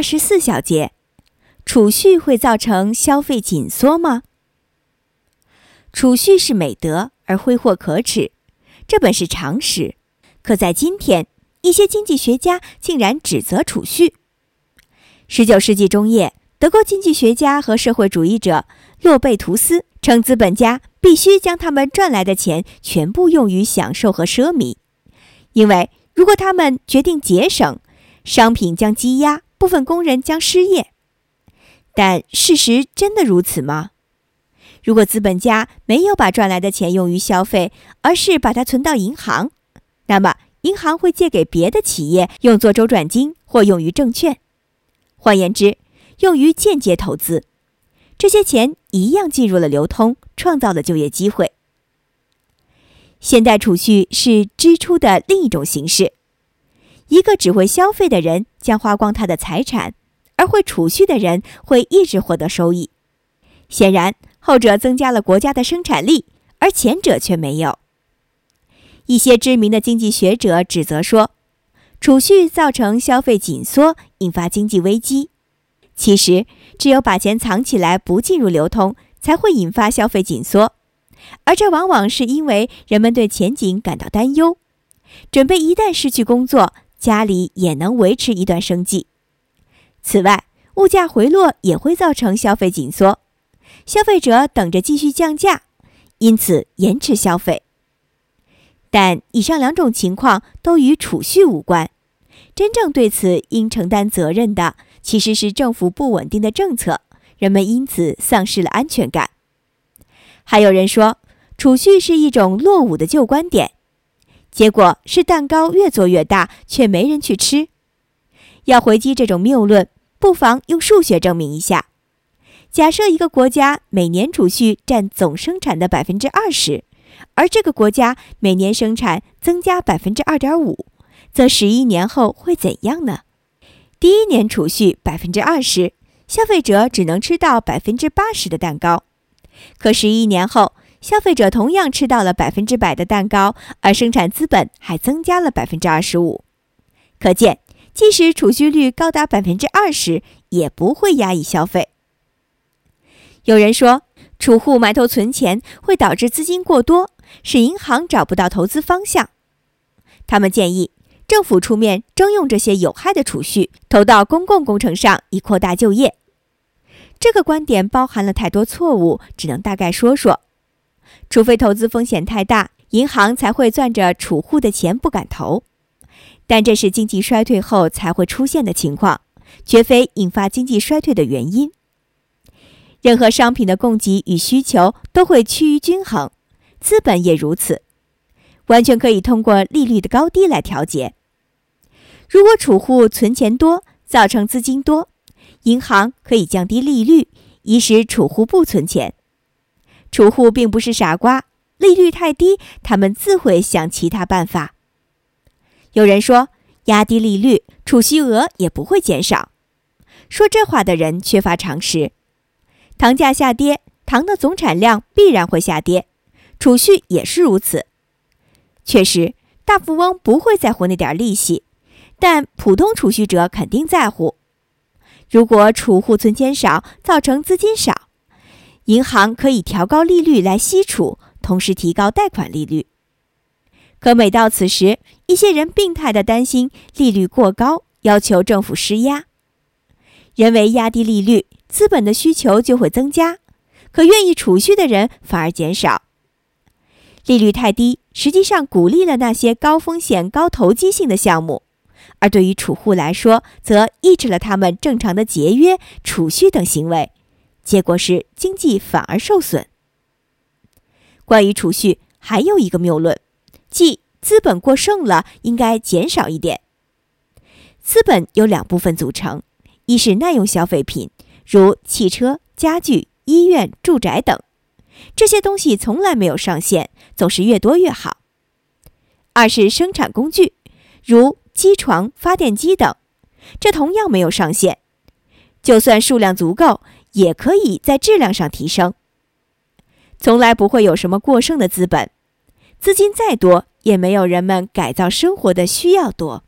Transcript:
二十四小节，储蓄会造成消费紧缩吗？储蓄是美德，而挥霍可耻，这本是常识。可在今天，一些经济学家竟然指责储蓄。十九世纪中叶，德国经济学家和社会主义者洛贝图斯称，资本家必须将他们赚来的钱全部用于享受和奢靡，因为如果他们决定节省，商品将积压，部分工人将失业。但事实真的如此吗？如果资本家没有把赚来的钱用于消费，而是把它存到银行，那么银行会借给别的企业用作周转金或用于证券，换言之，用于间接投资。这些钱一样进入了流通，创造了就业机会。现代储蓄是支出的另一种形式。一个只会消费的人将花光他的财产，而会储蓄的人会一直获得收益。显然。后者增加了国家的生产力，而前者却没有。一些知名的经济学者指责说，储蓄造成消费紧缩，引发经济危机。其实，只有把钱藏起来不进入流通，才会引发消费紧缩，而这往往是因为人们对前景感到担忧，准备一旦失去工作，家里也能维持一段生计。此外，物价回落也会造成消费紧缩。消费者等着继续降价，因此延迟消费。但以上两种情况都与储蓄无关，真正对此应承担责任的其实是政府不稳定的政策，人们因此丧失了安全感。还有人说，储蓄是一种落伍的旧观点，结果是蛋糕越做越大，却没人去吃。要回击这种谬论，不妨用数学证明一下。假设一个国家每年储蓄占总生产的百分之二十，而这个国家每年生产增加百分之二点五，则十一年后会怎样呢？第一年储蓄百分之二十，消费者只能吃到百分之八十的蛋糕；可十一年后，消费者同样吃到了百分之百的蛋糕，而生产资本还增加了百分之二十五。可见，即使储蓄率高达百分之二十，也不会压抑消费。有人说，储户埋头存钱会导致资金过多，使银行找不到投资方向。他们建议政府出面征用这些有害的储蓄，投到公共工程上，以扩大就业。这个观点包含了太多错误，只能大概说说。除非投资风险太大，银行才会攥着储户的钱不敢投。但这是经济衰退后才会出现的情况，绝非引发经济衰退的原因。任何商品的供给与需求都会趋于均衡，资本也如此，完全可以通过利率的高低来调节。如果储户存钱多，造成资金多，银行可以降低利率，以使储户不存钱。储户并不是傻瓜，利率太低，他们自会想其他办法。有人说，压低利率，储蓄额也不会减少。说这话的人缺乏常识。糖价下跌，糖的总产量必然会下跌，储蓄也是如此。确实，大富翁不会在乎那点利息，但普通储蓄者肯定在乎。如果储户存钱少，造成资金少，银行可以调高利率来吸储，同时提高贷款利率。可每到此时，一些人病态地担心利率过高，要求政府施压，人为压低利率。资本的需求就会增加，可愿意储蓄的人反而减少。利率太低，实际上鼓励了那些高风险、高投机性的项目；而对于储户来说，则抑制了他们正常的节约、储蓄等行为，结果是经济反而受损。关于储蓄，还有一个谬论，即资本过剩了，应该减少一点。资本由两部分组成，一是耐用消费品。如汽车、家具、医院、住宅等，这些东西从来没有上限，总是越多越好。二是生产工具，如机床、发电机等，这同样没有上限，就算数量足够，也可以在质量上提升。从来不会有什么过剩的资本，资金再多，也没有人们改造生活的需要多。